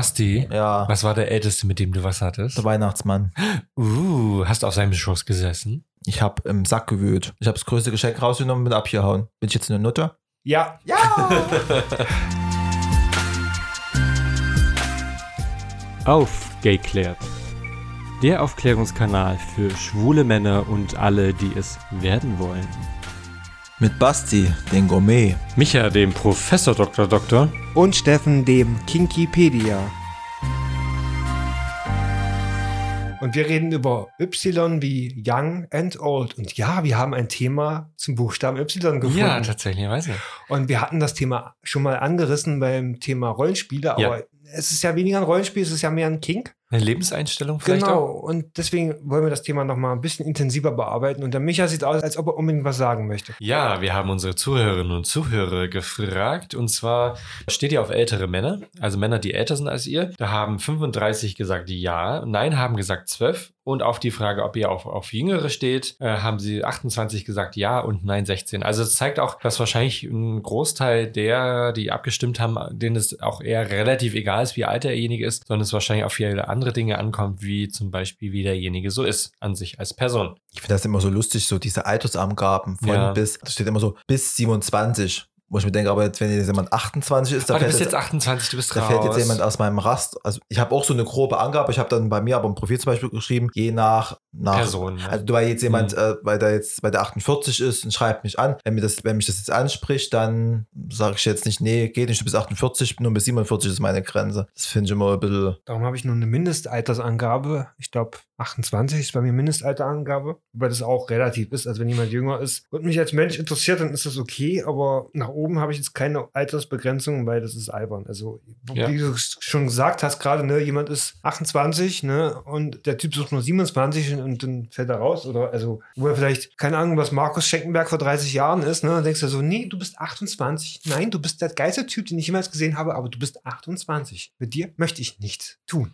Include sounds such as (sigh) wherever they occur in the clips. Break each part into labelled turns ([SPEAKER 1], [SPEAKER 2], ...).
[SPEAKER 1] Basti,
[SPEAKER 2] Ja,
[SPEAKER 1] was war der Älteste, mit dem du was hattest?
[SPEAKER 2] der Weihnachtsmann.
[SPEAKER 1] Uh, hast du auf seinem Schoß gesessen?
[SPEAKER 2] Ich habe im Sack gewühlt. Ich habe das größte Geschenk rausgenommen und bin abgehauen. Bin ich jetzt eine Nutte?
[SPEAKER 3] Ja.
[SPEAKER 2] Ja! (laughs)
[SPEAKER 4] Aufgeklärt. Der Aufklärungskanal für schwule Männer und alle, die es werden wollen.
[SPEAKER 2] Mit Basti, den Gourmet.
[SPEAKER 4] Micha, dem Professor Dr. Doktor.
[SPEAKER 3] Und Steffen, dem Kinkipedia. Und wir reden über Y wie Young and Old. Und ja, wir haben ein Thema zum Buchstaben Y gefunden.
[SPEAKER 1] Ja, tatsächlich, weiß ich.
[SPEAKER 3] Und wir hatten das Thema schon mal angerissen beim Thema Rollenspiele, aber
[SPEAKER 1] Ja.
[SPEAKER 3] es ist ja weniger ein Rollenspiel, es ist ja mehr ein Kink.
[SPEAKER 1] Eine Lebenseinstellung vielleicht
[SPEAKER 3] Genau.
[SPEAKER 1] auch?
[SPEAKER 3] Und deswegen wollen wir das Thema noch mal ein bisschen intensiver bearbeiten. Und der Micha sieht aus, als ob er unbedingt was sagen möchte.
[SPEAKER 1] Ja, wir haben unsere Zuhörerinnen und Zuhörer gefragt. Und zwar steht ihr auf ältere Männer, also Männer, die älter sind als ihr. Da haben 35 gesagt ja, nein haben gesagt 12. Und auf die Frage, ob ihr auf, auf Jüngere steht, äh, haben sie 28 gesagt ja und nein 16. Also es zeigt auch, dass wahrscheinlich ein Großteil der, die abgestimmt haben, denen es auch eher relativ egal ist, wie alt derjenige ist, sondern es wahrscheinlich auf viele andere Dinge ankommt, wie zum Beispiel, wie derjenige so ist an sich als Person.
[SPEAKER 2] Ich finde das immer so lustig, so diese Altersangaben von
[SPEAKER 1] Ja.
[SPEAKER 2] bis, da steht immer so bis 27. Wo ich mir denke, aber jetzt, wenn jetzt jemand 28 ist, da
[SPEAKER 1] Aber du
[SPEAKER 2] fällt jetzt,
[SPEAKER 1] jetzt 28, du bist
[SPEAKER 2] da
[SPEAKER 1] raus.
[SPEAKER 2] fällt jetzt jemand aus meinem Rast. Also ich habe auch so eine grobe Angabe. Ich habe dann bei mir aber im Profil zum Beispiel geschrieben, je nach, nach
[SPEAKER 1] Person. ne?
[SPEAKER 2] Also weil jetzt jemand,
[SPEAKER 1] Mhm.
[SPEAKER 2] äh, weil der jetzt bei der 48 ist und schreibt mich an, wenn mir das, wenn mich das jetzt anspricht, dann sage ich jetzt nicht, nee, geht nicht bis 48, nur bis 47 ist meine Grenze. Das finde ich immer ein bisschen.
[SPEAKER 3] Darum habe ich nur eine Mindestaltersangabe. Ich glaube, 28 ist bei mir Mindestalterangabe, wobei das auch relativ ist. Also wenn jemand jünger ist und mich als Mensch interessiert, dann ist das okay. Aber nach oben habe ich jetzt keine Altersbegrenzung, weil das ist albern. Also
[SPEAKER 1] Ja.
[SPEAKER 3] wie du schon gesagt hast gerade, ne, jemand ist 28, ne, und der Typ sucht nur 27 und, und dann fällt er raus. Oder also, wo er vielleicht, keine Ahnung, was Markus Schenkenberg vor 30 Jahren ist, ne, dann denkst du so, nee, du bist 28. Nein, du bist der geilste Typ, den ich jemals gesehen habe, aber du bist 28. Mit dir möchte ich nichts tun.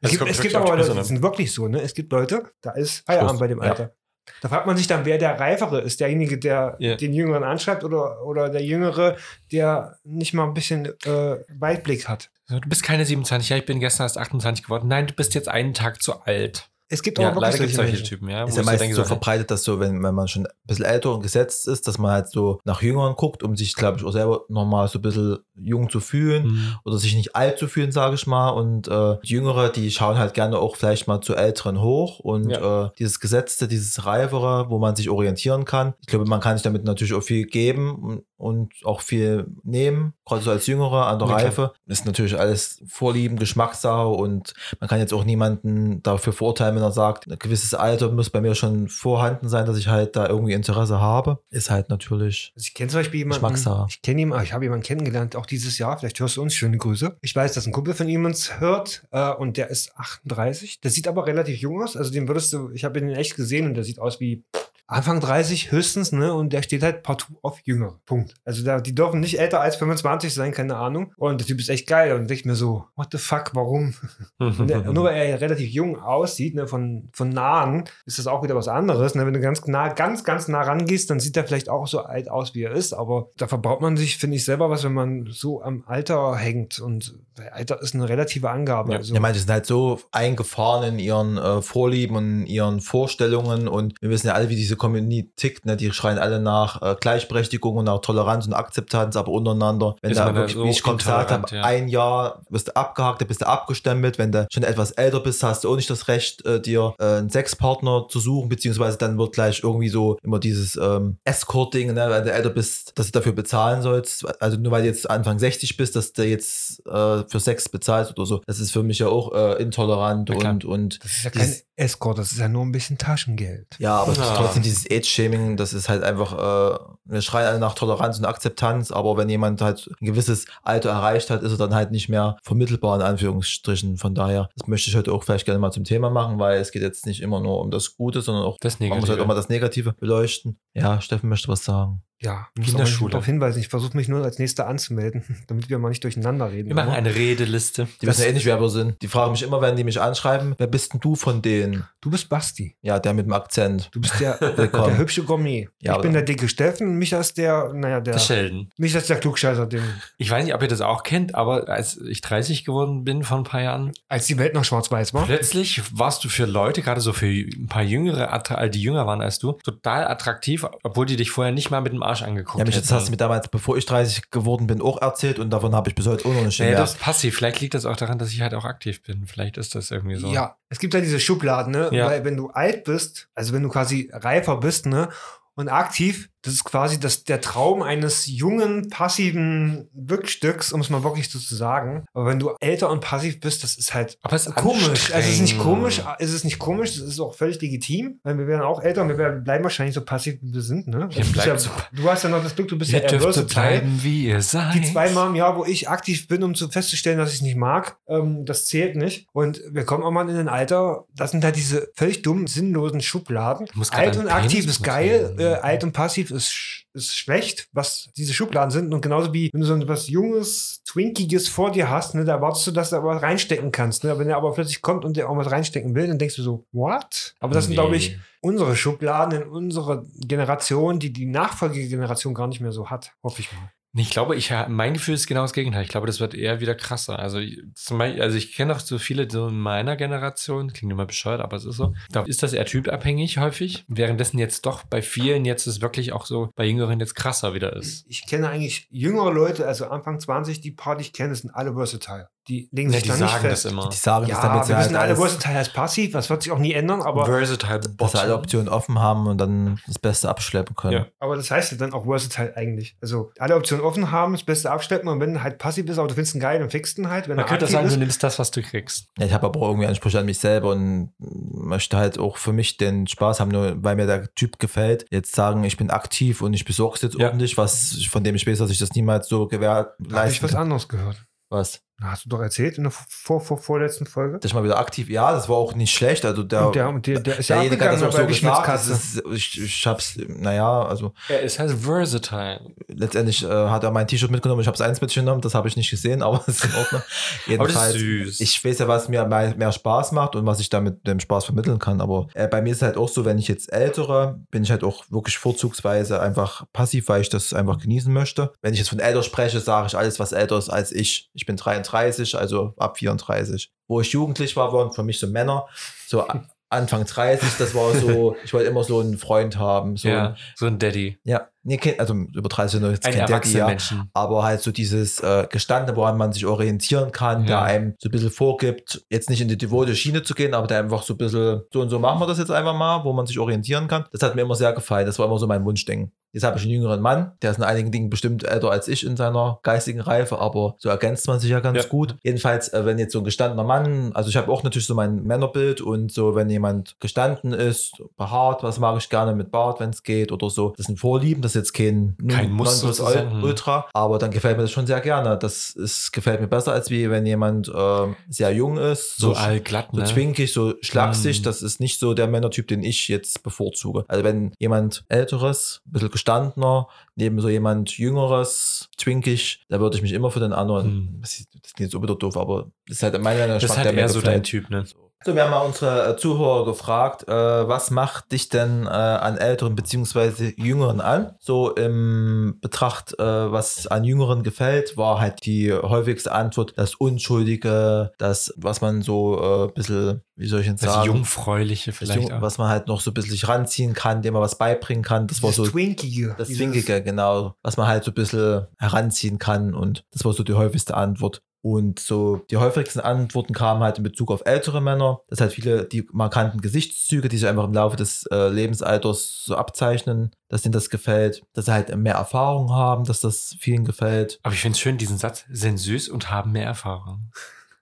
[SPEAKER 1] Es
[SPEAKER 3] gibt, es gibt aber Leute, die
[SPEAKER 1] an.
[SPEAKER 3] sind wirklich so, ne? Es gibt Leute, da ist Feierabend
[SPEAKER 2] Schluss.
[SPEAKER 3] bei dem
[SPEAKER 2] Ja.
[SPEAKER 3] Alter. Da fragt man sich dann, wer der Reifere ist. Derjenige, der
[SPEAKER 1] Ja.
[SPEAKER 3] den Jüngeren anschreibt oder, oder der Jüngere, der nicht mal ein bisschen äh, Weitblick hat.
[SPEAKER 1] Du bist keine 27, ja, ich bin gestern erst 28 geworden. Nein, du bist jetzt einen Tag zu alt.
[SPEAKER 3] Es gibt
[SPEAKER 1] Ja,
[SPEAKER 3] aber
[SPEAKER 1] leider
[SPEAKER 3] solche
[SPEAKER 1] solche. Typen, ja.
[SPEAKER 2] ist ja meistens so verbreitet, dass so, wenn, wenn man schon ein bisschen älter und gesetzt ist, dass man halt so nach Jüngeren guckt, um sich, glaube ich, auch selber nochmal so ein bisschen jung zu fühlen.
[SPEAKER 1] Mhm.
[SPEAKER 2] oder sich nicht alt zu fühlen, sage ich mal. Und äh, die Jüngere, die schauen halt gerne auch vielleicht mal zu Älteren hoch. Und
[SPEAKER 1] Ja.
[SPEAKER 2] äh, dieses Gesetzte, dieses Reifere, wo man sich orientieren kann. Ich glaube, man kann sich damit natürlich auch viel geben und auch viel nehmen, gerade so als Jüngere an der
[SPEAKER 1] Ja, klar.
[SPEAKER 2] Reife. Ist natürlich alles Vorlieben, Geschmackssache und man kann jetzt auch niemanden dafür verurteilen, wenn er sagt, ein gewisses Alter muss bei mir schon vorhanden sein, dass ich halt da irgendwie Interesse habe. Ist halt natürlich
[SPEAKER 3] Also ich kenne zum Beispiel jemanden,
[SPEAKER 2] Geschmackssache.
[SPEAKER 3] ich kenne jemanden, ich habe jemanden kennengelernt, auch dieses Jahr, vielleicht hörst du uns, schöne Grüße. Ich weiß, dass ein Kumpel von ihm uns hört äh, und der ist 38. Der sieht aber relativ jung aus, also den würdest du, ich habe ihn echt gesehen und der sieht aus wie Anfang 30 höchstens, ne? Und der steht halt partout auf Jünger. Punkt. Also da, die dürfen nicht älter als 25 sein, keine Ahnung. Und der Typ ist echt geil. Und denke ich mir so, what the fuck, warum? (laughs) Der, nur weil er relativ jung aussieht, ne, von, von nahen, ist das auch wieder was anderes. Ne? Wenn du ganz nah, ganz, ganz nah rangehst, dann sieht er vielleicht auch so alt aus, wie er ist. Aber da verbaut man sich, finde ich, selber was, wenn man so am Alter hängt. Und Alter ist eine relative Angabe.
[SPEAKER 1] Ja.
[SPEAKER 3] Also,
[SPEAKER 2] Ja, manche sind halt so eingefahren in ihren äh, Vorlieben und ihren Vorstellungen und wir wissen ja alle, wie diese Community tickt, ne? Die schreien alle nach äh, Gleichberechtigung und nach Toleranz und Akzeptanz, aber untereinander, wenn
[SPEAKER 1] Ist
[SPEAKER 2] da wirklich,
[SPEAKER 1] so
[SPEAKER 2] wie ich gesagt habe,
[SPEAKER 1] ja.
[SPEAKER 2] ein Jahr bist du abgehakt, bist du abgestempelt, wenn du schon etwas älter bist, hast du auch nicht das Recht, äh, dir äh, einen Sexpartner zu suchen, beziehungsweise dann wird gleich irgendwie so immer dieses ähm, Escort-Ding, ne? wenn du älter bist, dass du dafür bezahlen sollst, also nur weil du jetzt Anfang 60 bist, dass du jetzt äh, für Sex bezahlst oder so, das ist für mich ja auch äh, intolerant und, und
[SPEAKER 3] das ist ja kein Escort, das ist ja nur ein bisschen Taschengeld.
[SPEAKER 2] ja, aber
[SPEAKER 1] Ja.
[SPEAKER 2] trotzdem dieses Age-Shaming, das ist halt einfach, äh, wir schreien alle nach Toleranz und Akzeptanz, aber wenn jemand halt ein gewisses Alter erreicht hat, ist er dann halt nicht mehr vermittelbar in Anführungsstrichen. Von daher, das möchte ich heute auch vielleicht gerne mal zum Thema machen, weil es geht jetzt nicht immer nur um das Gute, sondern auch,
[SPEAKER 1] Das
[SPEAKER 2] man muss halt auch mal das Negative beleuchten. Ja, Steffen möchte was sagen.
[SPEAKER 3] Ja, muss
[SPEAKER 1] Kinderschule.
[SPEAKER 3] darauf hinweisen. Ich versuche mich nur als Nächster anzumelden, (laughs) damit wir mal nicht durcheinander reden.
[SPEAKER 1] Wir machen
[SPEAKER 3] Aber
[SPEAKER 1] eine Redeliste.
[SPEAKER 2] Die wissen ja eh nicht, wer wir sind. Die fragen mich immer, wenn die mich anschreiben, wer bist denn du von denen?
[SPEAKER 3] du bist Basti.
[SPEAKER 2] Ja, der mit dem Akzent.
[SPEAKER 3] Du bist der, (laughs) der hübsche Gourmet.
[SPEAKER 2] Ja,
[SPEAKER 3] ich bin der dicke Steffen und Micha ist der, naja, der.
[SPEAKER 1] Der Sheldon.
[SPEAKER 3] Micha ist der Klugscheißer, den,
[SPEAKER 1] Ich weiß nicht, ob ihr das auch kennt, aber als ich 30 geworden bin vor ein paar Jahren,
[SPEAKER 3] als die Welt noch schwarz-weiß war.
[SPEAKER 1] plötzlich warst du für Leute, gerade so für ein paar Jüngere, die jünger waren als du, total attraktiv, obwohl die dich vorher nicht mal mit dem Arsch angeguckt
[SPEAKER 2] Ja, mich, das
[SPEAKER 1] hätten.
[SPEAKER 2] hast du mir damals, bevor ich 30 geworden bin, auch erzählt und davon habe ich bis heute auch noch nicht
[SPEAKER 1] Nee,
[SPEAKER 2] mehr.
[SPEAKER 1] das ist passiv. Vielleicht liegt das auch daran, dass ich halt auch aktiv bin. Vielleicht ist das irgendwie so.
[SPEAKER 3] Ja, es gibt ja diese Schubladen, ne?
[SPEAKER 1] Ja.
[SPEAKER 3] Weil wenn du alt bist, also wenn du quasi reifer bist, ne? Und aktiv, das ist quasi das, der Traum eines jungen, passiven Wirkstücks, um es mal wirklich so zu sagen. Aber wenn du älter und passiv bist, das ist halt
[SPEAKER 1] Aber es ist
[SPEAKER 3] komisch. Also es ist nicht komisch, es ist nicht komisch, das ist auch völlig legitim, weil wir werden auch älter und wir bleiben wahrscheinlich so passiv, wie wir sind, ne?
[SPEAKER 1] Bleibt
[SPEAKER 3] ja,
[SPEAKER 1] so-
[SPEAKER 3] du hast ja noch das Glück, du bist
[SPEAKER 1] Ihr
[SPEAKER 3] ja eher
[SPEAKER 1] dürft so
[SPEAKER 3] versatile.
[SPEAKER 1] bleiben, wie ihr seid.
[SPEAKER 3] Die zweimal im Jahr, wo ich aktiv bin, um zu festzustellen, dass ich es nicht mag, ähm, das zählt nicht. Und wir kommen auch mal in ein Alter, das sind halt diese völlig dummen, sinnlosen Schubladen. Alt und aktiv ist geil, äh, alt und passiv ist, sch- ist schlecht, was diese Schubladen sind. Und genauso wie, wenn du so etwas Junges, Twinkiges vor dir hast, ne, da erwartest du, dass du aber was reinstecken kannst. Ne? Wenn er aber plötzlich kommt und der auch was reinstecken will, dann denkst du so, what? Aber das sind,
[SPEAKER 1] Nee.
[SPEAKER 3] glaube ich, unsere Schubladen in unserer Generation, die die Nachfolgegeneration gar nicht mehr so hat. Hoffe ich mal.
[SPEAKER 1] Ich glaube, ich, mein Gefühl ist genau das Gegenteil. Ich glaube, das wird eher wieder krasser. Also, zum Beispiel, also ich kenne auch so viele so in meiner Generation, klingt immer bescheuert, aber es ist so. Da ist das eher typabhängig häufig, währenddessen jetzt doch bei vielen jetzt es wirklich auch so bei Jüngeren jetzt krasser wieder ist.
[SPEAKER 3] ich kenne eigentlich jüngere Leute, also Anfang 20, die die ich kenne, sind alle versatile. Die legen
[SPEAKER 1] Ja,
[SPEAKER 3] sich
[SPEAKER 1] die
[SPEAKER 3] da
[SPEAKER 1] sagen
[SPEAKER 3] nicht fest.
[SPEAKER 1] das immer.
[SPEAKER 2] Die sagen
[SPEAKER 3] Ja,
[SPEAKER 2] das, damit
[SPEAKER 3] wir wissen
[SPEAKER 2] halt
[SPEAKER 3] alle, versatile heißt passiv, das wird sich auch nie ändern, aber,
[SPEAKER 1] Versatile
[SPEAKER 2] dass sie alle
[SPEAKER 1] Bottom.
[SPEAKER 2] Optionen offen haben und dann das Beste abschleppen können.
[SPEAKER 1] Ja.
[SPEAKER 3] aber das heißt ja dann auch versatile eigentlich. Also alle Optionen offen haben, das Beste abschleppen und wenn du halt passiv ist, aber du findest ihn geil, dann fixst du ihn halt. Wenn
[SPEAKER 1] Man
[SPEAKER 3] er
[SPEAKER 1] könnte sagen, du
[SPEAKER 3] ist,
[SPEAKER 1] nimmst das, was du kriegst.
[SPEAKER 2] Ja, ich habe aber auch irgendwie Ansprüche an mich selber und möchte halt auch für mich den Spaß haben, nur weil mir der Typ gefällt. Jetzt sagen, ich bin aktiv und ich besorge es jetzt
[SPEAKER 1] Ja.
[SPEAKER 2] ordentlich, was von dem ich weiß, dass ich das niemals so
[SPEAKER 3] habe ich
[SPEAKER 2] gewährleisten
[SPEAKER 3] was
[SPEAKER 2] kann.
[SPEAKER 3] anderes gehört.
[SPEAKER 2] Was?
[SPEAKER 3] Hast du doch erzählt in der vor, vor, vorletzten Folge?
[SPEAKER 2] Dass ich mal wieder aktiv, ja, das war auch nicht schlecht. Also der,
[SPEAKER 3] und der, und der, der ist ja
[SPEAKER 2] hat das
[SPEAKER 3] abgegangen,
[SPEAKER 2] auch so gesagt. Das ist, ich, ich hab's, naja, also
[SPEAKER 1] Ja, es heißt versatile.
[SPEAKER 2] letztendlich äh, hat er mein T-Shirt mitgenommen, ich habe eins mitgenommen, das habe ich nicht gesehen, aber (laughs) es ist in Ordnung.
[SPEAKER 1] Aber das
[SPEAKER 2] Jedenfalls,
[SPEAKER 1] ist süß.
[SPEAKER 2] ich weiß ja, was mir mehr, mehr Spaß macht und was ich damit dem Spaß vermitteln kann. Aber äh, bei mir ist es halt auch so, wenn ich jetzt ältere, bin ich halt auch wirklich vorzugsweise einfach passiv, weil ich das einfach genießen möchte. Wenn ich jetzt von älter spreche, sage ich alles, was älter ist als ich. Ich bin 33, also ab 34. Wo ich jugendlich war, waren für mich so Männer, so Anfang 30, das war so, (laughs) ich wollte immer so einen Freund haben. So
[SPEAKER 1] ja,
[SPEAKER 2] ein,
[SPEAKER 1] so ein Daddy.
[SPEAKER 2] ja, nee, also über 30 noch jetzt
[SPEAKER 1] Ein
[SPEAKER 2] kein Daddy, ja.
[SPEAKER 1] Menschen.
[SPEAKER 2] Aber halt so dieses äh, Gestandene, woran man sich orientieren kann,
[SPEAKER 1] Ja.
[SPEAKER 2] der einem so ein bisschen vorgibt, jetzt nicht in die devote Schiene zu gehen, aber der einfach so ein bisschen, so und so machen wir das jetzt einfach mal, wo man sich orientieren kann. Das hat mir immer sehr gefallen. Das war immer so mein Wunschding. Jetzt habe ich einen jüngeren Mann, der ist in einigen Dingen bestimmt älter als ich in seiner geistigen Reife, aber so ergänzt man sich ja ganz
[SPEAKER 1] Ja.
[SPEAKER 2] gut. Jedenfalls, äh, wenn jetzt so ein gestandener Mann, also ich habe auch natürlich so mein Männerbild und so, wenn jemand gestanden ist, behaart, was mag ich gerne mit Bart, wenn es geht oder so. Das sind Vorlieben, das ist jetzt kein,
[SPEAKER 1] Kein Muss sozusagen. Hm.
[SPEAKER 2] Ultra, aber dann gefällt mir das schon sehr gerne. Das ist, gefällt mir besser, als wie wenn jemand ähm, sehr jung ist,
[SPEAKER 1] So
[SPEAKER 2] sch-
[SPEAKER 1] allglatt,
[SPEAKER 2] so
[SPEAKER 1] ne?
[SPEAKER 2] zwinkig, so schlaksig,
[SPEAKER 1] Mm.
[SPEAKER 2] das ist nicht so der Männertyp, den ich jetzt bevorzuge. Also wenn jemand älteres, ein bisschen gestandener, neben so jemand jüngeres, zwinkig, da würde ich mich immer für den anderen,
[SPEAKER 1] Mm.
[SPEAKER 2] das klingt jetzt so wieder doof, aber das ist halt meiner
[SPEAKER 1] Das ist halt
[SPEAKER 2] der
[SPEAKER 1] eher so dein. Typ, ne?
[SPEAKER 2] So, wir haben mal unsere äh, Zuhörer gefragt, äh, was macht dich denn äh, an älteren beziehungsweise jüngeren an? So im Betracht, äh, was an jüngeren gefällt, war halt die häufigste Antwort das Unschuldige, das, was man so äh, ein bisschen, wie soll ich denn
[SPEAKER 1] Das
[SPEAKER 2] sagen,
[SPEAKER 1] Jungfräuliche
[SPEAKER 2] das
[SPEAKER 1] vielleicht
[SPEAKER 2] Jung,
[SPEAKER 1] auch.
[SPEAKER 2] was man halt noch so ein bisschen sich ranziehen kann, dem man was beibringen kann. Das war so
[SPEAKER 3] Twinkige.
[SPEAKER 2] das Zwinkige, genau, was man halt so ein bisschen heranziehen kann und das war so die häufigste Antwort. Und so die häufigsten Antworten kamen halt in Bezug auf ältere Männer. Das halt viele die markanten Gesichtszüge, die sich einfach im Laufe des äh, Lebensalters so abzeichnen, dass denen das gefällt. Dass sie halt mehr Erfahrung haben, dass das vielen gefällt.
[SPEAKER 1] Aber ich finde es schön, diesen Satz, sind süß und haben mehr Erfahrung.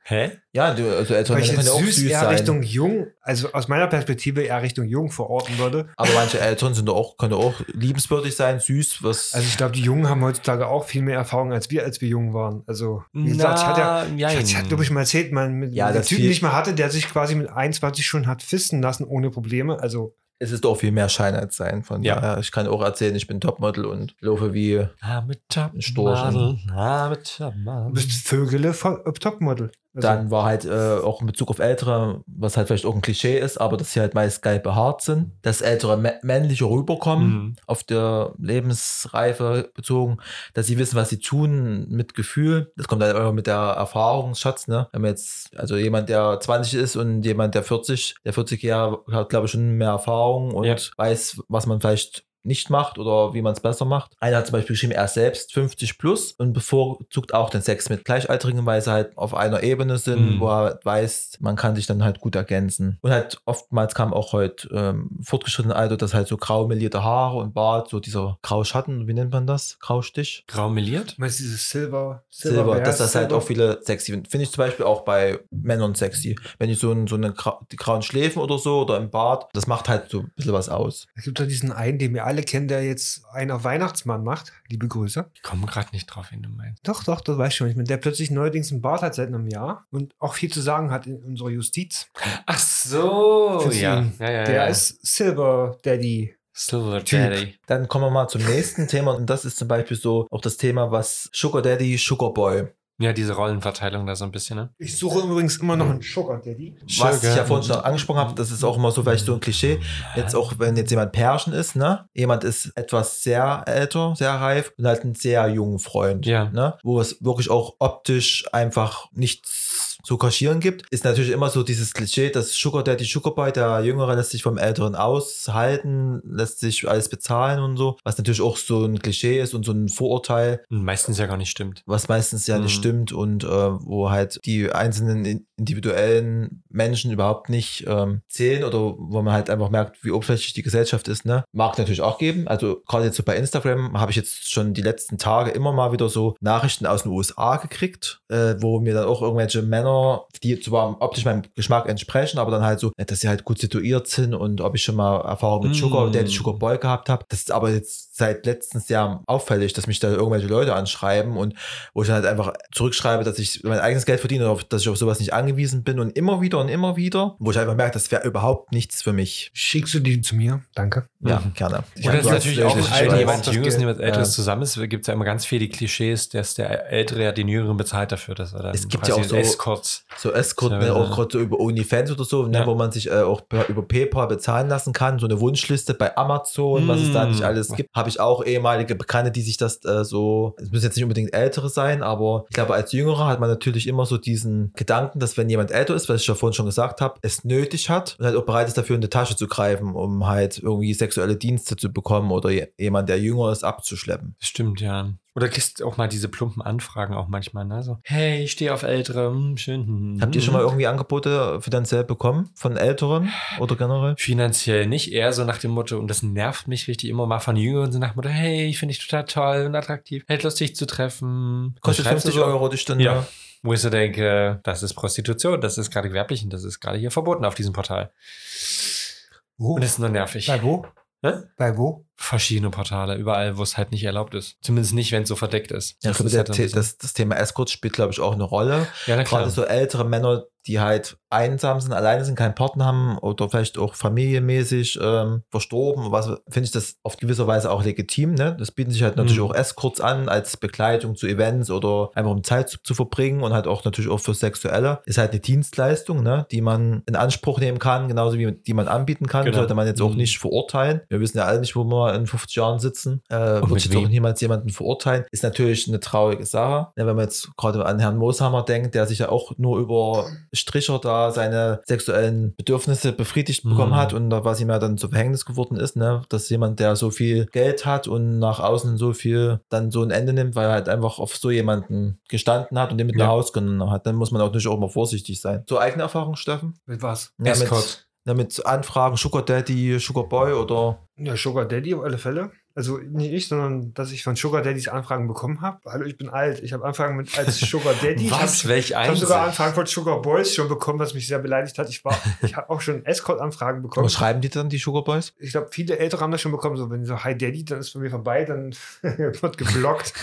[SPEAKER 1] Hä?
[SPEAKER 2] Ja, du, also ältere
[SPEAKER 3] Weil ich jetzt süß,
[SPEAKER 2] süß
[SPEAKER 3] eher
[SPEAKER 2] sein.
[SPEAKER 3] Richtung jung, also aus meiner Perspektive eher Richtung jung verorten würde.
[SPEAKER 2] aber manche Eltern sind doch auch, können auch liebenswürdig sein, süß, was.
[SPEAKER 3] Also ich glaube, die Jungen haben heutzutage auch viel mehr Erfahrung als wir, als wir jung waren. Also wie gesagt, ich hatte ja,
[SPEAKER 1] Na,
[SPEAKER 3] ich, ich hatte, glaube ich, mal erzählt, man mit
[SPEAKER 2] Ja, das
[SPEAKER 3] Typen
[SPEAKER 2] viel-
[SPEAKER 3] nicht mal hatte, der sich quasi mit 21 schon hat fisten lassen ohne Probleme. Also
[SPEAKER 2] Es ist doch viel mehr Schein als sein. Von
[SPEAKER 1] Ja.
[SPEAKER 2] daher, ich kann auch erzählen, ich bin Topmodel und laufe wie
[SPEAKER 1] I'm a top
[SPEAKER 2] Storchen.
[SPEAKER 1] model, I'm a top
[SPEAKER 3] Du bist Vögele von äh, Topmodel. Also,
[SPEAKER 2] Dann war halt äh, auch in Bezug auf Ältere, was halt vielleicht auch ein Klischee ist, aber dass sie halt meist geil behaart sind, dass Ältere mä- männlicher rüberkommen,
[SPEAKER 1] Mhm.
[SPEAKER 2] auf der Lebensreife bezogen, dass sie wissen, was sie tun mit Gefühl. Das kommt halt auch mit der Erfahrungsschatz, ne? Wenn man jetzt, also jemand, der 20 ist und jemand, der 40, der 40 Jahre hat, glaube ich, schon mehr Erfahrung und
[SPEAKER 1] Ja.
[SPEAKER 2] weiß, was man vielleicht nicht macht oder wie man es besser macht. Einer hat zum Beispiel geschrieben, er ist selbst 50 plus und bevorzugt auch den Sex mit Gleichaltrigen, weil sie halt auf einer Ebene sind,
[SPEAKER 1] Mhm.
[SPEAKER 2] wo er weiß, man kann sich dann halt gut ergänzen. Und halt oftmals kam auch heute ähm, fortgeschrittene Alter, dass halt so grau melierte Haare und Bart, so dieser Grauschatten, wie nennt man das? Graustich?
[SPEAKER 1] Grau meliert?
[SPEAKER 3] meinst du dieses Silber?
[SPEAKER 2] Silber,
[SPEAKER 3] wer
[SPEAKER 2] dass das halt
[SPEAKER 3] Silber?
[SPEAKER 2] auch viele sexy finden. Finde ich zum Beispiel auch bei Männern sexy. Wenn ich so, ein, so eine die grauen Schläfen oder so oder im Bart, das macht halt so ein bisschen was aus.
[SPEAKER 3] Es gibt doch diesen einen, den wir alle kennen, der jetzt einen auf Weihnachtsmann macht. Liebe Grüße.
[SPEAKER 1] Ich komme gerade nicht drauf, wen du meinst.
[SPEAKER 3] Doch, doch, das weiß ich schon. Ich meine, der plötzlich neuerdings einen Bart hat seit einem Jahr und auch viel zu sagen hat in unserer Justiz.
[SPEAKER 1] Ach so, ja. ja, ja
[SPEAKER 3] Der
[SPEAKER 1] ja.
[SPEAKER 3] ist Silver Daddy.
[SPEAKER 1] Silver
[SPEAKER 3] Typ.
[SPEAKER 1] Daddy.
[SPEAKER 2] Dann kommen wir mal zum nächsten Thema und das ist zum Beispiel so auch das Thema, was Sugar Daddy, Sugar Boy.
[SPEAKER 1] Ja, diese Rollenverteilung da so ein bisschen, ne?
[SPEAKER 3] Ich suche übrigens immer noch einen Sugar Daddy.
[SPEAKER 2] Was
[SPEAKER 1] Sugar.
[SPEAKER 2] ich ja vorhin schon angesprochen habe, das ist auch immer so vielleicht so ein Klischee. Jetzt auch, wenn jetzt jemand Pärchen ist, ne? Jemand ist etwas sehr älter, sehr reif und halt einen sehr jungen Freund,
[SPEAKER 1] Ja.
[SPEAKER 2] ne? Wo es wirklich auch optisch einfach nichts zu kaschieren gibt, ist natürlich immer so dieses Klischee, dass Sugar Daddy, Sugar Boy, der Jüngere lässt sich vom Älteren aushalten, lässt sich alles bezahlen und so, was natürlich auch so ein Klischee ist und so ein Vorurteil,
[SPEAKER 1] meistens ja gar nicht stimmt.
[SPEAKER 2] was meistens ja nicht
[SPEAKER 1] Mhm.
[SPEAKER 2] stimmt und äh, wo halt die einzelnen in- individuellen Menschen überhaupt nicht ähm, zählen oder wo man halt einfach merkt, wie oberflächlich die Gesellschaft ist. Ne? Mag natürlich auch geben. Also gerade jetzt so bei Instagram habe ich jetzt schon die letzten Tage immer mal wieder so Nachrichten aus den USA gekriegt, äh, wo mir dann auch irgendwelche Männer, die zwar optisch meinem Geschmack entsprechen, aber dann halt so, dass sie halt gut situiert sind und ob ich schon mal Erfahrung mit
[SPEAKER 1] Mm.
[SPEAKER 2] Sugar, Daddy Sugar Boy gehabt habe. Das ist aber jetzt seit letztens Jahr auffällig, dass mich da irgendwelche Leute anschreiben und wo ich dann halt einfach zurückschreibe, dass ich mein eigenes Geld verdiene, auf- dass ich auf sowas nicht angewiesen bin und immer wieder und immer wieder, wo ich einfach merke, das wäre überhaupt nichts für mich.
[SPEAKER 3] Schickst du die zu mir? Danke.
[SPEAKER 2] Ja,
[SPEAKER 1] Mhm.
[SPEAKER 2] gerne. Ich
[SPEAKER 1] Und das ist natürlich auch, wenn jemand Jüngeres und jemand Älteres
[SPEAKER 2] Ja.
[SPEAKER 1] zusammen ist, gibt es ja immer ganz viele Klischees, dass der Ältere ja den Jüngeren bezahlt dafür, dass er dann
[SPEAKER 2] Es gibt
[SPEAKER 1] quasi
[SPEAKER 2] ja auch so-
[SPEAKER 1] Escorts.
[SPEAKER 2] So Escort, ne, auch gerade so über OnlyFans oder so, ne, wo man sich äh, auch per, über PayPal bezahlen lassen kann. So eine Wunschliste bei Amazon, was es da
[SPEAKER 1] Mm.
[SPEAKER 2] nicht alles gibt. Habe ich auch ehemalige Bekannte, die sich das äh, so, es müssen jetzt nicht unbedingt Ältere sein, aber ich glaube, als Jüngerer hat man natürlich immer so diesen Gedanken, dass wenn jemand älter ist, was ich ja vorhin schon gesagt habe, es nötig hat und halt auch bereit ist, dafür in die Tasche zu greifen, um halt irgendwie sexuelle Dienste zu bekommen oder je- jemand, der jünger ist, abzuschleppen.
[SPEAKER 1] Stimmt, ja. Oder kriegst auch mal diese plumpen Anfragen auch manchmal, ne? So, hey, ich stehe auf Ältere, hm, schön. hm,
[SPEAKER 2] Habt ihr
[SPEAKER 1] hm.
[SPEAKER 2] schon mal irgendwie Angebote finanziell bekommen von Älteren oder generell?
[SPEAKER 1] Finanziell nicht, eher so nach dem Motto, und das nervt mich richtig immer mal von Jüngeren, so nach dem Motto, hey, ich finde dich total toll und attraktiv, hätte Lust, dich zu treffen.
[SPEAKER 2] Kostet
[SPEAKER 1] Dann schreibst du
[SPEAKER 2] 50
[SPEAKER 1] so,
[SPEAKER 2] Euro die Stunde.
[SPEAKER 1] Ja. Wo ich so denke, das ist Prostitution, das ist gerade gewerblich und das ist gerade hier verboten auf diesem Portal.
[SPEAKER 3] Wo?
[SPEAKER 1] Und das ist nur nervig.
[SPEAKER 3] Bei wo?
[SPEAKER 1] Hä?
[SPEAKER 3] Bei wo?
[SPEAKER 1] Verschiedene Portale, überall, wo es halt nicht erlaubt ist. Zumindest nicht, wenn es so verdeckt ist.
[SPEAKER 2] Ja,
[SPEAKER 1] Das ist halt
[SPEAKER 2] The- das, das Thema Escort spielt, glaube ich, auch eine Rolle.
[SPEAKER 1] ja, na klar.
[SPEAKER 2] Gerade so ältere Männer, die halt einsam sind, alleine sind, keinen Partner haben oder vielleicht auch familienmäßig ähm, verstorben, was finde ich das auf gewisse Weise auch legitim. Ne? Das bieten sich halt natürlich
[SPEAKER 1] Mhm.
[SPEAKER 2] auch Escorts an als Begleitung zu Events oder einfach um Zeit zu, zu verbringen und halt auch natürlich auch für Sexuelle. Ist halt eine Dienstleistung, ne? die man in Anspruch nehmen kann, genauso wie die man anbieten kann.
[SPEAKER 1] Genau.
[SPEAKER 2] Sollte man jetzt auch
[SPEAKER 1] Mhm.
[SPEAKER 2] nicht verurteilen. Wir wissen ja alle nicht, wo wir in 50 Jahren sitzen. Äh,
[SPEAKER 1] Und
[SPEAKER 2] ich jetzt auch niemals jemanden verurteilen. Ist natürlich eine traurige Sache. Ja, wenn man jetzt gerade an Herrn Mooshammer denkt, der sich ja auch nur über Stricher da seine sexuellen Bedürfnisse befriedigt bekommen
[SPEAKER 1] Mhm.
[SPEAKER 2] hat und da was ihm ja dann zu Verhängnis geworden ist, ne? dass jemand, der so viel Geld hat und nach außen so viel dann so ein Ende nimmt, weil er halt einfach auf so jemanden gestanden hat und den mit
[SPEAKER 1] Ja.
[SPEAKER 2] nach Hause genommen hat, dann muss man auch natürlich auch mal vorsichtig sein. So eigene Erfahrung, Steffen?
[SPEAKER 3] Mit was?
[SPEAKER 2] Ja, mit,
[SPEAKER 1] Escort.
[SPEAKER 2] Ja, mit Anfragen, Sugar Daddy, Sugar Boy oder
[SPEAKER 3] Ja, Sugar Daddy auf alle Fälle. Also nicht ich, sondern dass ich von Sugar Daddys Anfragen bekommen habe. Hallo, ich bin alt. Ich habe Anfragen mit als Sugar Daddy. (laughs)
[SPEAKER 1] Was?
[SPEAKER 3] Ich
[SPEAKER 1] Welch
[SPEAKER 3] habe hab sogar? Anfragen von Sugar Boys schon bekommen, was mich sehr beleidigt hat. Ich war, (laughs) ich habe auch schon Escort-Anfragen bekommen.
[SPEAKER 2] was schreiben die dann, die Sugar Boys?
[SPEAKER 3] Ich glaube, viele Ältere haben das schon bekommen. So, wenn so Hi Daddy, dann ist von mir vorbei, dann (laughs) wird geblockt.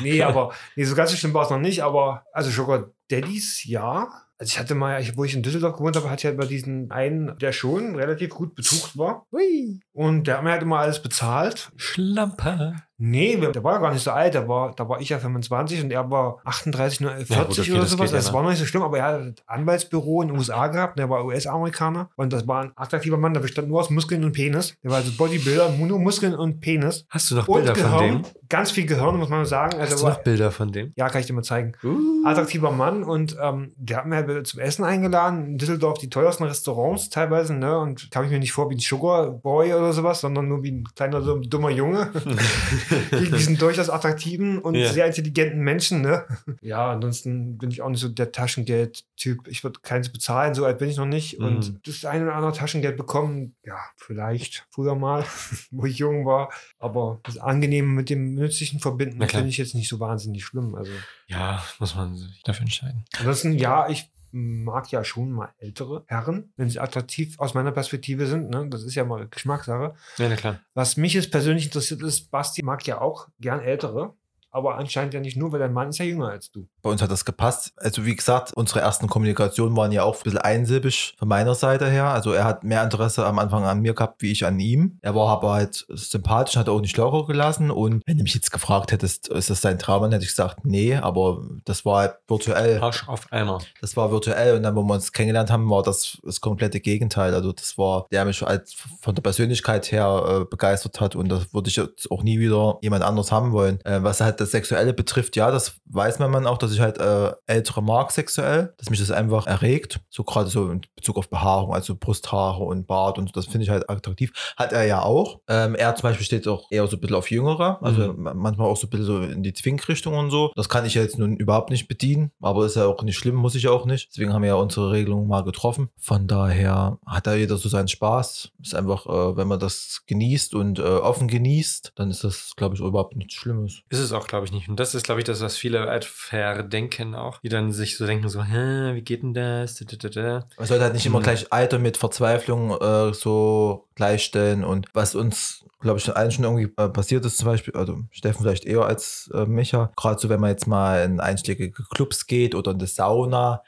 [SPEAKER 3] nee, aber nee, so ganz so schlimm war es noch nicht. Aber also Sugar Daddys, ja. Also ich hatte mal, wo ich in Düsseldorf gewohnt habe, hatte ich halt bei diesen einen, der schon relativ gut betucht war.
[SPEAKER 2] Hui.
[SPEAKER 3] Und der hat mir halt immer alles bezahlt.
[SPEAKER 1] Schlamper.
[SPEAKER 3] Nee, der war ja gar nicht so alt. Der war, da war ich ja 25 und er war 38, nur 40
[SPEAKER 1] Ja, gut, okay,
[SPEAKER 3] oder
[SPEAKER 1] das
[SPEAKER 3] sowas.
[SPEAKER 1] geht ja,
[SPEAKER 3] das
[SPEAKER 1] ne?
[SPEAKER 3] war noch nicht so schlimm, aber er hat ein Anwaltsbüro in den USA gehabt. und Der war US-Amerikaner. Und das war ein attraktiver Mann, der bestand nur aus Muskeln und Penis. Der war also Bodybuilder, nur Muskeln und Penis.
[SPEAKER 1] Hast du noch
[SPEAKER 3] Und
[SPEAKER 1] Bilder von
[SPEAKER 3] Gehirn.
[SPEAKER 1] dem?
[SPEAKER 3] Ganz viel Gehirn, muss man sagen. Also
[SPEAKER 1] Hast du
[SPEAKER 3] war,
[SPEAKER 1] noch Bilder von dem?
[SPEAKER 3] ja, kann ich dir mal zeigen.
[SPEAKER 1] Uh.
[SPEAKER 3] Attraktiver Mann und ähm, der hat mir halt zum Essen eingeladen. In Düsseldorf die teuersten Restaurants teilweise, ne? Und kam ich mir nicht vor wie ein Sugar Boy oder sowas, sondern nur wie ein kleiner, dummer Junge. (laughs) (laughs) die, die sind durchaus attraktiven und
[SPEAKER 1] Ja.
[SPEAKER 3] sehr intelligenten Menschen, ne? (laughs) Ja, ansonsten bin ich auch nicht so der Taschengeld-Typ. Ich würde keins bezahlen, so alt bin ich noch nicht.
[SPEAKER 1] Mhm.
[SPEAKER 3] Und das eine oder andere Taschengeld bekommen, ja, vielleicht früher mal, (laughs) wo ich jung war. Aber das Angenehme mit dem Nützlichen verbinden, finde ich jetzt nicht so wahnsinnig schlimm. Also.
[SPEAKER 1] Ja, muss man sich dafür entscheiden.
[SPEAKER 3] Ansonsten, ja, ich mag ja schon mal ältere Herren, wenn sie attraktiv aus meiner Perspektive sind. Ne? Das ist ja mal Geschmackssache.
[SPEAKER 1] Ja, na klar.
[SPEAKER 3] Was mich jetzt persönlich interessiert ist, Basti mag ja auch gern ältere. Aber anscheinend ja nicht nur, weil dein Mann ist ja jünger als du.
[SPEAKER 2] Bei uns hat das gepasst. Also wie gesagt, unsere ersten Kommunikationen waren ja auch ein bisschen einsilbig von meiner Seite her. Also er hat mehr Interesse am Anfang an mir gehabt, wie ich an ihm. Er war aber halt sympathisch, hat auch nicht locker gelassen. Und wenn du mich jetzt gefragt hättest, ist das dein Traum, dann hätte ich gesagt, nee, aber das war halt virtuell.
[SPEAKER 1] Arsch auf Eimer.
[SPEAKER 2] Das war virtuell und dann, wo wir uns kennengelernt haben, war das das komplette Gegenteil. Also das war, der mich als von der Persönlichkeit her äh, begeistert hat und das würde ich jetzt auch nie wieder jemand anders haben wollen. Äh, was halt das Sexuelle betrifft, ja, das weiß man man auch, dass ich halt äh, ältere mag sexuell, dass mich das einfach erregt. So gerade so in Bezug auf Behaarung, also Brusthaare und Bart und so, das finde ich halt attraktiv. Hat er ja auch. Ähm, er zum Beispiel steht auch eher so ein bisschen auf Jüngere, also manchmal auch so ein bisschen so in die Zwingrichtung und so. Das kann ich jetzt nun überhaupt nicht bedienen, aber ist ja auch nicht schlimm, muss ich auch nicht. Deswegen haben wir ja unsere Regelung mal getroffen. Von daher hat da jeder so seinen Spaß. Ist einfach, äh, wenn man das genießt und äh, offen genießt, dann ist das, glaube ich, überhaupt nichts Schlimmes.
[SPEAKER 1] Ist es auch, glaube ich, nicht. Und das ist, glaube ich, das, was viele halt verdenken auch. Die dann sich so denken, so, hä, wie geht denn das? Da, da, da.
[SPEAKER 2] Man sollte halt nicht immer
[SPEAKER 1] Mhm.
[SPEAKER 2] gleich Alter mit Verzweiflung äh, so gleichstellen und was uns, glaube ich, allen schon irgendwie äh, passiert ist, zum Beispiel, also Steffen vielleicht eher als äh, Micha, gerade so, wenn man jetzt mal in einschlägige Clubs geht oder in die Sauna,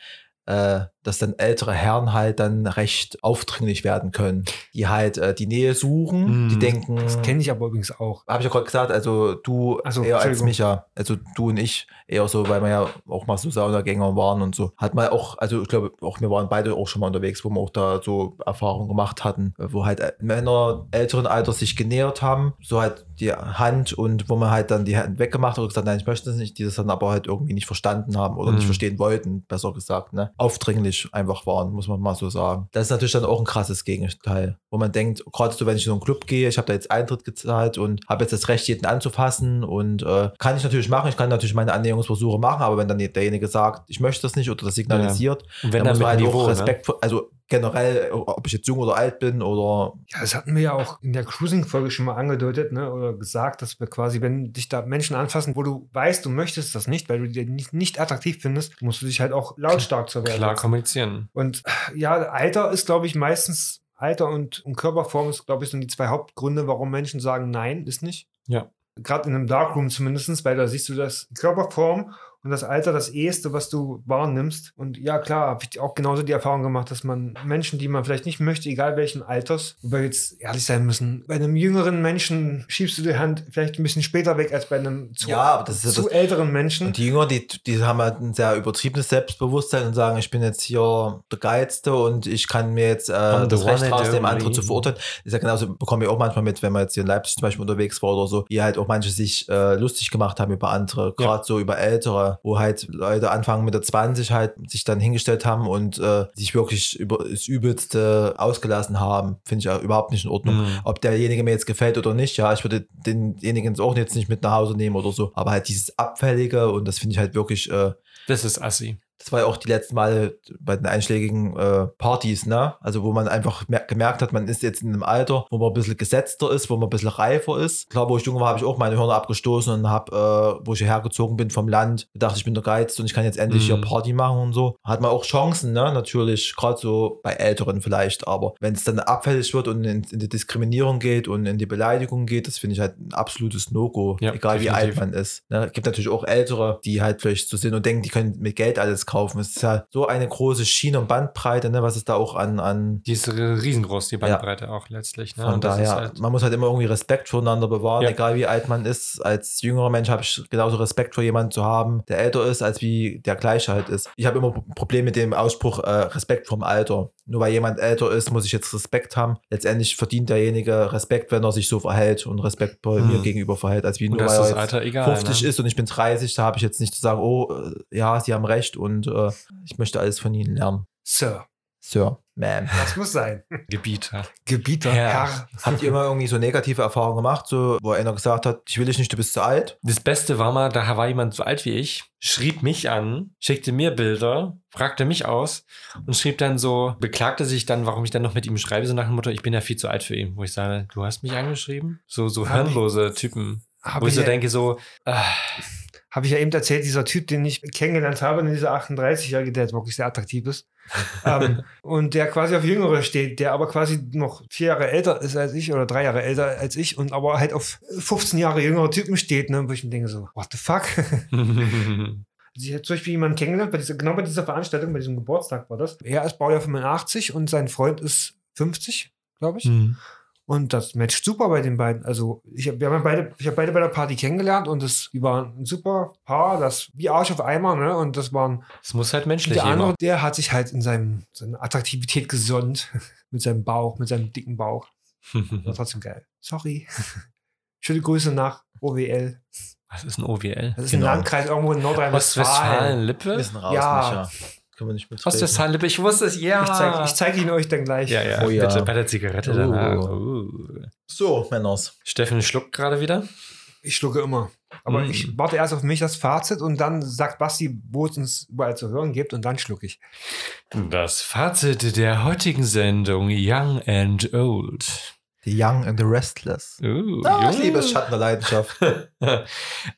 [SPEAKER 2] äh, dass dann ältere Herren halt dann recht aufdringlich werden können, die halt äh, die Nähe suchen,
[SPEAKER 1] Mhm.
[SPEAKER 2] die denken,
[SPEAKER 3] Das kenne ich aber übrigens auch.
[SPEAKER 2] habe ich ja gerade gesagt, also du
[SPEAKER 3] so,
[SPEAKER 2] eher als. Micha, also du und ich eher so, weil wir ja auch mal so Saunagänger waren und so. Hat man auch, also ich glaube, auch wir waren beide auch schon mal unterwegs, wo wir auch da so Erfahrungen gemacht hatten, wo halt äh, Männer älteren Alters sich genähert haben, so halt die Hand und wo man halt dann die Hand weggemacht hat und gesagt, nein, ich möchte das nicht, die das dann aber halt irgendwie nicht verstanden haben oder
[SPEAKER 1] Mhm.
[SPEAKER 2] nicht verstehen wollten, besser gesagt, ne? Aufdringlich einfach waren, muss man mal so sagen. Das ist natürlich dann auch ein krasses Gegenteil, wo man denkt, gerade so, wenn ich in so einen Club gehe, ich habe da jetzt Eintritt gezahlt und habe jetzt das Recht, jeden anzufassen und äh, kann ich natürlich machen, ich kann natürlich meine Annäherungsversuche machen, aber wenn dann derjenige sagt, ich möchte das nicht oder das signalisiert,
[SPEAKER 1] Und wenn
[SPEAKER 2] dann
[SPEAKER 1] dann
[SPEAKER 2] muss man halt auch
[SPEAKER 1] ne?
[SPEAKER 2] Respekt, vor, also generell, ob ich jetzt jung oder alt bin oder
[SPEAKER 3] Ja, das hatten wir ja auch in der Cruising-Folge schon mal angedeutet, ne? Oder gesagt, dass wir quasi, wenn dich da Menschen anfassen, wo du weißt, du möchtest das nicht, weil du die nicht, nicht attraktiv findest, musst du dich halt auch lautstark zur Wehr
[SPEAKER 1] Klar kommunizieren.
[SPEAKER 3] Und ja, Alter ist, glaube ich, meistens Alter und, und Körperform ist, glaube ich, sind die zwei Hauptgründe, warum Menschen sagen, nein, ist nicht.
[SPEAKER 1] Ja.
[SPEAKER 3] Gerade in einem Darkroom zumindest, weil da siehst du das Körperform und das Alter das eheste, was du wahrnimmst. Und ja, klar, habe ich auch genauso die Erfahrung gemacht, dass man Menschen, die man vielleicht nicht möchte, egal welchen Alters, wobei wir jetzt ehrlich sein müssen, bei einem jüngeren Menschen schiebst du die Hand vielleicht ein bisschen später weg als bei einem zu,
[SPEAKER 2] Ja, aber das ist ja
[SPEAKER 3] zu
[SPEAKER 2] das-
[SPEAKER 3] älteren Menschen.
[SPEAKER 2] Und die Jünger, die, die haben halt ein sehr übertriebenes Selbstbewusstsein und sagen, ich bin jetzt hier der Geilste und ich kann mir jetzt äh, das Recht raus, dem anderen zu verurteilen. Das ist ja genauso, bekommen wir auch manchmal mit, wenn man jetzt hier in Leipzig zum Beispiel unterwegs war oder so, wie halt auch manche sich äh, lustig gemacht haben über andere,
[SPEAKER 1] Ja.
[SPEAKER 2] gerade so über Ältere, wo halt Leute anfangen mit der 20 halt sich dann hingestellt haben und äh, sich wirklich über das Übelste ausgelassen haben. Finde ich ja überhaupt nicht in Ordnung
[SPEAKER 1] Mhm.
[SPEAKER 2] ob derjenige mir jetzt gefällt oder nicht. Ja, ich würde denjenigen auch jetzt nicht mit nach Hause nehmen oder so. Aber halt dieses Abfällige und das finde ich halt wirklich, äh,
[SPEAKER 1] Das ist assi.
[SPEAKER 2] Das war ja auch die letzten Male bei den einschlägigen äh, Partys, ne? Also wo man einfach mer gemerkt hat, man ist jetzt in einem Alter, wo man ein bisschen gesetzter ist, wo man ein bisschen reifer ist. Klar, wo ich jung war, habe ich auch meine Hörner abgestoßen und habe, äh, wo ich hierher gezogen bin vom Land, gedacht, ich bin der Geiz und ich kann jetzt endlich
[SPEAKER 1] Mhm.
[SPEAKER 2] hier Party machen und so. Hat man auch Chancen, ne? Natürlich, gerade so bei Älteren vielleicht, aber wenn es dann abfällig wird und in, in die Diskriminierung geht und in die Beleidigung geht, das finde ich halt ein absolutes No-Go,
[SPEAKER 1] Ja,
[SPEAKER 2] egal wie
[SPEAKER 1] definitiv.
[SPEAKER 2] alt man ist. Ne? Es gibt natürlich auch Ältere, die halt vielleicht so sind und denken, die können mit Geld alles alles kaufen. Es ist ja so eine große Schiene und Bandbreite, ne, was es da auch an, an
[SPEAKER 1] Die ist riesengroß, die Bandbreite auch letztlich. Ne?
[SPEAKER 2] von
[SPEAKER 1] Und
[SPEAKER 2] daher,
[SPEAKER 1] halt,
[SPEAKER 2] man muss halt immer irgendwie Respekt voneinander bewahren,
[SPEAKER 1] Ja.
[SPEAKER 2] egal wie alt man ist. Als jüngerer Mensch habe ich genauso Respekt vor jemandem zu haben, der älter ist, als wie der gleiche halt ist. Ich habe immer ein Problem mit dem Ausspruch äh, Respekt vom Alter. Nur weil jemand älter ist, muss ich jetzt Respekt haben. Letztendlich verdient derjenige Respekt, wenn er sich so verhält und Respekt bei
[SPEAKER 1] Hm.
[SPEAKER 2] mir gegenüber verhält, als wie nur weil er
[SPEAKER 1] Alter egal.
[SPEAKER 2] 50
[SPEAKER 1] ne?
[SPEAKER 2] ist und ich bin 30, da habe ich jetzt nicht zu sagen, oh, äh, ja, Sie haben recht und äh, ich möchte alles von Ihnen lernen.
[SPEAKER 3] Sir,
[SPEAKER 2] Sir, Ma'am.
[SPEAKER 3] das muss sein.
[SPEAKER 1] Gebiet. ja.
[SPEAKER 3] Gebieter,
[SPEAKER 1] Herr.
[SPEAKER 3] Herr.
[SPEAKER 2] Habt ihr immer irgendwie so negative Erfahrungen gemacht, so, wo einer gesagt hat, ich will dich nicht, du bist zu alt?
[SPEAKER 1] Das Beste war mal, da war jemand so alt wie ich, schrieb mich an, schickte mir Bilder, fragte mich aus und schrieb dann so, beklagte sich dann, warum ich dann noch mit ihm schreibe, so nach dem Motto, ich bin ja viel zu alt für ihn. Wo ich sage, du hast mich angeschrieben? So, so hirnlose Typen.
[SPEAKER 3] Hab
[SPEAKER 1] wo ich so denke, so, ah,
[SPEAKER 3] Habe ich ja eben erzählt, dieser Typ, den ich kennengelernt habe, dieser 38-Jährige, der wirklich sehr attraktiv ist. (laughs) ähm, und der quasi auf Jüngere steht, der aber quasi noch vier Jahre älter ist als ich oder drei Jahre älter als ich und aber halt auf 15 Jahre jüngere Typen steht, ne? Wo ich mir denke so, what the fuck? (laughs) Ich habe zum Beispiel jemanden kennengelernt, bei dieser, genau bei dieser Veranstaltung, bei diesem Geburtstag war das. Er ist Baujahr 85 und sein Freund ist 50, glaube ich.
[SPEAKER 1] Hm.
[SPEAKER 3] Und das matcht super bei den beiden. Also ich habe hab beide, ich hab beide bei der Party kennengelernt und das, die waren ein super Paar, das wie Arsch auf Eimer, ne? Und das waren
[SPEAKER 1] Es muss halt menschlich
[SPEAKER 3] der andere,
[SPEAKER 1] immer.
[SPEAKER 3] der hat sich halt in seinem, seine Attraktivität gesonnt. (laughs) mit seinem Bauch, mit seinem dicken Bauch. War (laughs) trotzdem geil. Sorry. (laughs) Schöne Grüße nach OWL.
[SPEAKER 1] Was ist ein OWL?
[SPEAKER 3] Das ist
[SPEAKER 2] Genau.
[SPEAKER 3] ein Landkreis irgendwo in Nordrhein-Westfalen.
[SPEAKER 1] Ostwestfalen-Lippe?
[SPEAKER 2] Wissen raus,
[SPEAKER 3] Ja.
[SPEAKER 2] Micha. Können wir nicht mitreden.
[SPEAKER 1] Ostwestfalen-Lippe, ich wusste es, ja.
[SPEAKER 3] Ich zeige ich zeig ihn euch dann gleich.
[SPEAKER 1] ja, ja,
[SPEAKER 2] Oh ja.
[SPEAKER 1] bitte, bei der Zigarette
[SPEAKER 2] Oh.
[SPEAKER 1] danach. Uh.
[SPEAKER 2] So, Männers.
[SPEAKER 1] Steffen schluckt gerade wieder.
[SPEAKER 3] Ich schlucke immer. Aber
[SPEAKER 1] Mm.
[SPEAKER 3] ich warte erst auf mich das Fazit und dann sagt Basti, wo es uns überall zu hören gibt und dann schlucke ich.
[SPEAKER 1] Das Fazit der heutigen Sendung Young and Old.
[SPEAKER 2] The Young and the Restless.
[SPEAKER 1] Uh,
[SPEAKER 2] Ah, ich
[SPEAKER 1] jung.
[SPEAKER 2] liebe es, Schatten der Leidenschaft. (laughs) (laughs)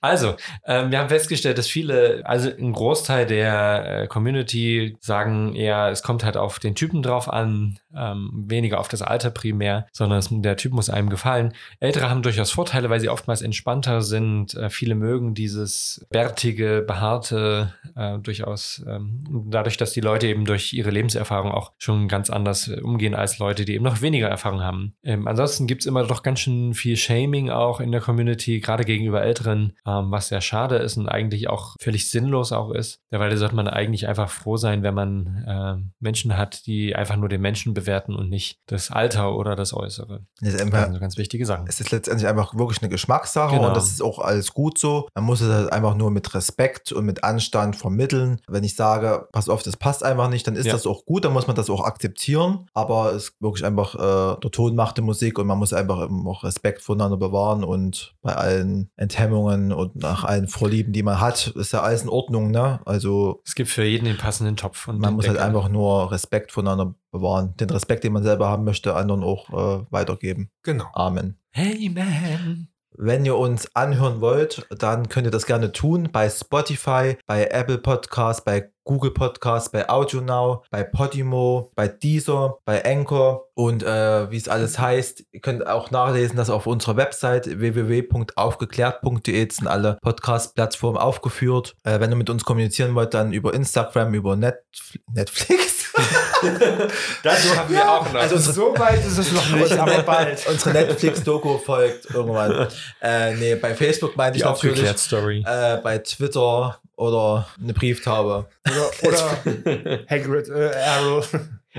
[SPEAKER 1] Also, ähm, wir haben festgestellt, dass viele, also ein Großteil der äh, Community sagen eher, es kommt halt auf den Typen drauf an, ähm, weniger auf das Alter primär, sondern es, der Typ muss einem gefallen. Ältere haben durchaus Vorteile, weil sie oftmals entspannter sind. Äh, viele mögen dieses bärtige, behaarte, äh, durchaus ähm, dadurch, dass die Leute eben durch ihre Lebenserfahrung auch schon ganz anders äh, umgehen als Leute, die eben noch weniger Erfahrung haben. Ähm, ansonsten gibt es immer doch ganz schön viel Shaming auch in der Community, gerade gegenüber Älteren, ähm, was sehr schade ist und eigentlich auch völlig sinnlos auch ist. Derweil sollte man eigentlich einfach froh sein, wenn man äh, Menschen hat, die einfach nur den Menschen bewerten und nicht das Alter oder das Äußere.
[SPEAKER 2] Das ist
[SPEAKER 1] Das
[SPEAKER 2] einfach-
[SPEAKER 1] sind so ganz wichtige Sachen.
[SPEAKER 2] Es ist letztendlich einfach wirklich eine Geschmackssache
[SPEAKER 1] Genau.
[SPEAKER 2] und das ist auch alles gut so. Man muss es halt einfach nur mit Respekt und mit Anstand vermitteln. Wenn ich sage, pass auf, das passt einfach nicht, dann ist
[SPEAKER 1] Ja.
[SPEAKER 2] das auch gut, dann muss man das auch akzeptieren. Aber es ist wirklich einfach, äh, der Ton macht die Musik und man muss einfach auch Respekt voneinander bewahren und bei allen Enthemmungen und nach allen Vorlieben, die man hat, ist ja alles in Ordnung, ne? Also
[SPEAKER 1] Es gibt für jeden den passenden Topf. Und
[SPEAKER 2] man muss halt
[SPEAKER 1] Deckel.
[SPEAKER 2] einfach nur Respekt voneinander bewahren. Den Respekt, den man selber haben möchte, anderen auch äh, weitergeben.
[SPEAKER 3] Genau.
[SPEAKER 2] Amen.
[SPEAKER 1] Man.
[SPEAKER 2] Wenn ihr uns anhören wollt, dann könnt ihr das gerne tun bei Spotify, bei Apple Podcast, bei Google Podcast, bei AudioNow, bei Podimo, bei Deezer, bei Anchor und äh, wie es alles heißt. Ihr könnt auch nachlesen, dass auf unserer Website www.aufgeklärt.de sind alle Podcast-Plattformen aufgeführt. Äh, wenn ihr mit uns kommunizieren wollt, dann über Instagram, über Netf Netflix. (laughs) (laughs)
[SPEAKER 1] Dazu haben wir auch noch.
[SPEAKER 2] Also unsere
[SPEAKER 3] So weit ist es noch nicht, aber bald. (laughs)
[SPEAKER 2] Unsere Netflix-Doku folgt irgendwann. Äh, nee, bei Facebook meinte
[SPEAKER 1] die
[SPEAKER 2] ich natürlich.
[SPEAKER 1] aufgeklärt Story.
[SPEAKER 2] Äh, bei Twitter oder eine Brieftaube.
[SPEAKER 3] Oder, (laughs) oder Hagrid, äh, Errol.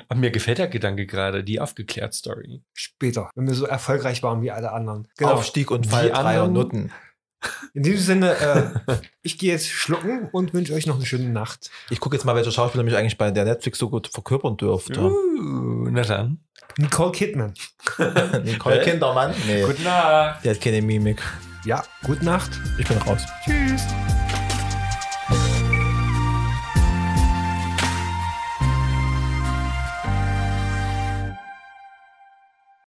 [SPEAKER 1] Und mir gefällt der Gedanke gerade, die aufgeklärt Story.
[SPEAKER 3] Später, wenn wir so erfolgreich waren wie alle anderen. Genau.
[SPEAKER 2] Aufstieg und Fall dreier Nutten.
[SPEAKER 3] In diesem Sinne, äh, ich gehe jetzt schlucken und wünsche euch noch eine schöne Nacht.
[SPEAKER 2] Ich gucke jetzt mal, welcher Schauspieler mich eigentlich bei der Netflix so gut verkörpern dürfte.
[SPEAKER 1] Uh, na dann.
[SPEAKER 3] Nicole Kidman. (laughs)
[SPEAKER 2] Nicole
[SPEAKER 1] Hä?
[SPEAKER 2] Kindermann? Nee,
[SPEAKER 1] Gute Nacht.
[SPEAKER 2] die hat keine Mimik.
[SPEAKER 3] Ja, gute Nacht.
[SPEAKER 2] Ich bin raus.
[SPEAKER 3] Tschüss.